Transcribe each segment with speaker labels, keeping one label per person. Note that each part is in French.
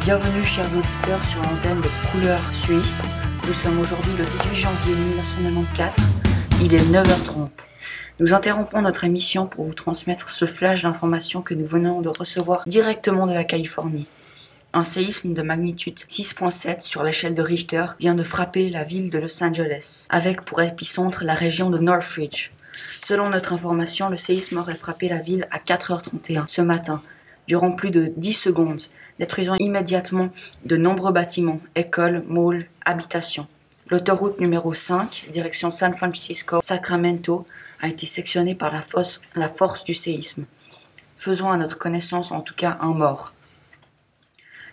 Speaker 1: Bienvenue chers auditeurs sur l'antenne de Couleur Suisse. Nous sommes aujourd'hui le 18 janvier 1994. Il est 9h30. Nous interrompons notre émission pour vous transmettre ce flash d'informations que nous venons de recevoir directement de la Californie. Un séisme de magnitude 6.7 sur l'échelle de Richter vient de frapper la ville de Los Angeles, avec pour épicentre la région de Northridge. Selon notre information, le séisme aurait frappé la ville à 4h31 ce matin, durant plus de 10 secondes, détruisant immédiatement de nombreux bâtiments, écoles, malls, habitations. L'autoroute numéro 5, direction San Francisco-Sacramento, a été sectionnée par la force, du séisme, faisant à notre connaissance en tout cas un mort.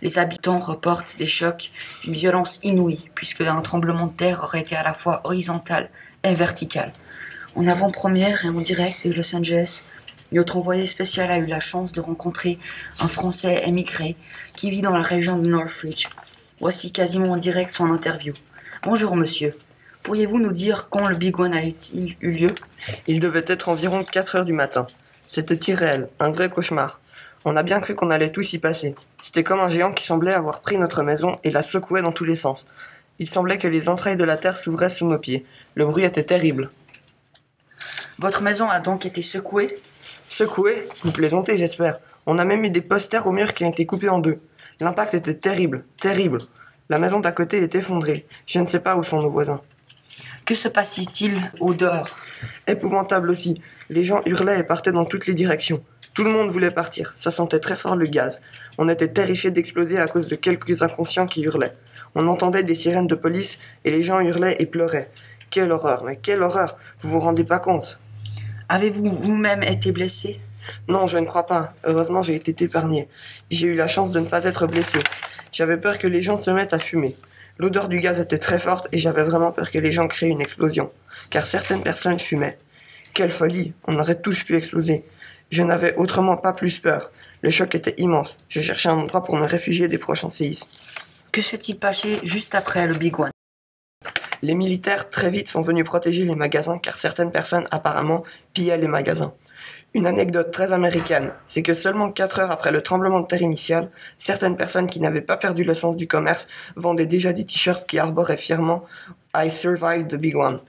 Speaker 1: Les habitants reportent des chocs d'une violence inouïe, puisque un tremblement de terre aurait été à la fois horizontal et vertical. En avant-première et en direct de Los Angeles, notre envoyé spécial a eu la chance de rencontrer un Français émigré qui vit dans la région de Northridge. Voici quasiment en direct son interview. Bonjour monsieur. Pourriez-vous nous dire quand le Big One a-t-il eu lieu?
Speaker 2: Il devait être environ 4 heures du matin. C'était irréel, un vrai cauchemar. On a bien cru qu'on allait tous y passer. C'était comme un géant qui semblait avoir pris notre maison et la secouait dans tous les sens. Il semblait que les entrailles de la terre s'ouvraient sous nos pieds. Le bruit était terrible.
Speaker 1: Votre maison a donc été secouée?
Speaker 2: Secouée Vous plaisantez, j'espère. On a même eu des posters au mur qui ont été coupés en deux. L'impact était terrible, terrible. La maison d'à côté est effondrée. Je ne sais pas où sont nos voisins.
Speaker 1: Que se passe-t-il au dehors?
Speaker 2: Épouvantable aussi. Les gens hurlaient et partaient dans toutes les directions. Tout le monde voulait partir. Ça sentait très fort le gaz. On était terrifiés d'exploser à cause de quelques inconscients qui hurlaient. On entendait des sirènes de police et les gens hurlaient et pleuraient. Quelle horreur, mais quelle horreur Vous vous rendez pas compte
Speaker 1: Avez-vous vous-même été blessé?
Speaker 2: Non, je ne crois pas. Heureusement, j'ai été épargné. J'ai eu la chance de ne pas être blessé. J'avais peur que les gens se mettent à fumer. L'odeur du gaz était très forte et j'avais vraiment peur que les gens créent une explosion, car certaines personnes fumaient. Quelle folie, on aurait tous pu exploser. Je n'avais autrement pas plus peur. Le choc était immense. Je cherchais un endroit pour me réfugier des prochains séismes.
Speaker 1: Que s'est-il passé juste après le Big One?
Speaker 2: Les militaires très vite sont venus protéger les magasins car certaines personnes apparemment pillaient les magasins. Une anecdote très américaine, c'est que seulement 4 heures après le tremblement de terre initial, certaines personnes qui n'avaient pas perdu le sens du commerce vendaient déjà des t-shirts qui arboraient fièrement I survived the big one.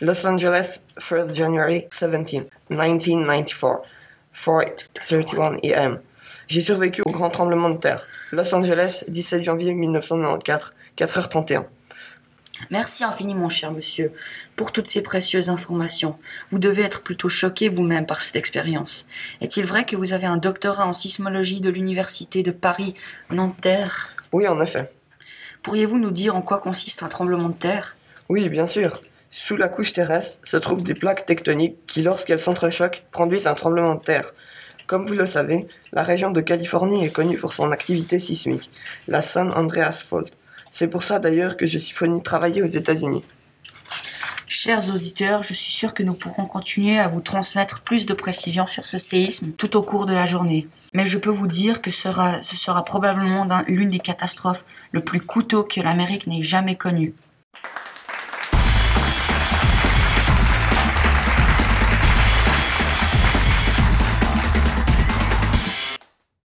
Speaker 2: Los Angeles, 1st January 17, 1994, 4:31 a.m. J'ai survécu au grand tremblement de terre. Los Angeles, 17 janvier 1994, 4h31.
Speaker 1: Merci infiniment, cher monsieur, pour toutes ces précieuses informations. Vous devez être plutôt choqué vous-même par cette expérience. Est-il vrai que vous avez un doctorat en sismologie de l'Université de Paris-Nanterre
Speaker 2: Oui, en effet.
Speaker 1: Pourriez-vous nous dire en quoi consiste un tremblement de terre?
Speaker 2: Oui, bien sûr. Sous la couche terrestre se trouvent des plaques tectoniques qui, lorsqu'elles s'entrechoquent, produisent un tremblement de terre. Comme vous le savez, la région de Californie est connue pour son activité sismique, la San Andreas Fault. C'est pour ça d'ailleurs que je suis venu travailler aux États-Unis.
Speaker 1: Chers auditeurs, je suis sûr que nous pourrons continuer à vous transmettre plus de précisions sur ce séisme tout au cours de la journée. Mais je peux vous dire que ce sera probablement l'une des catastrophes le plus coûteux que l'Amérique n'ait jamais connues.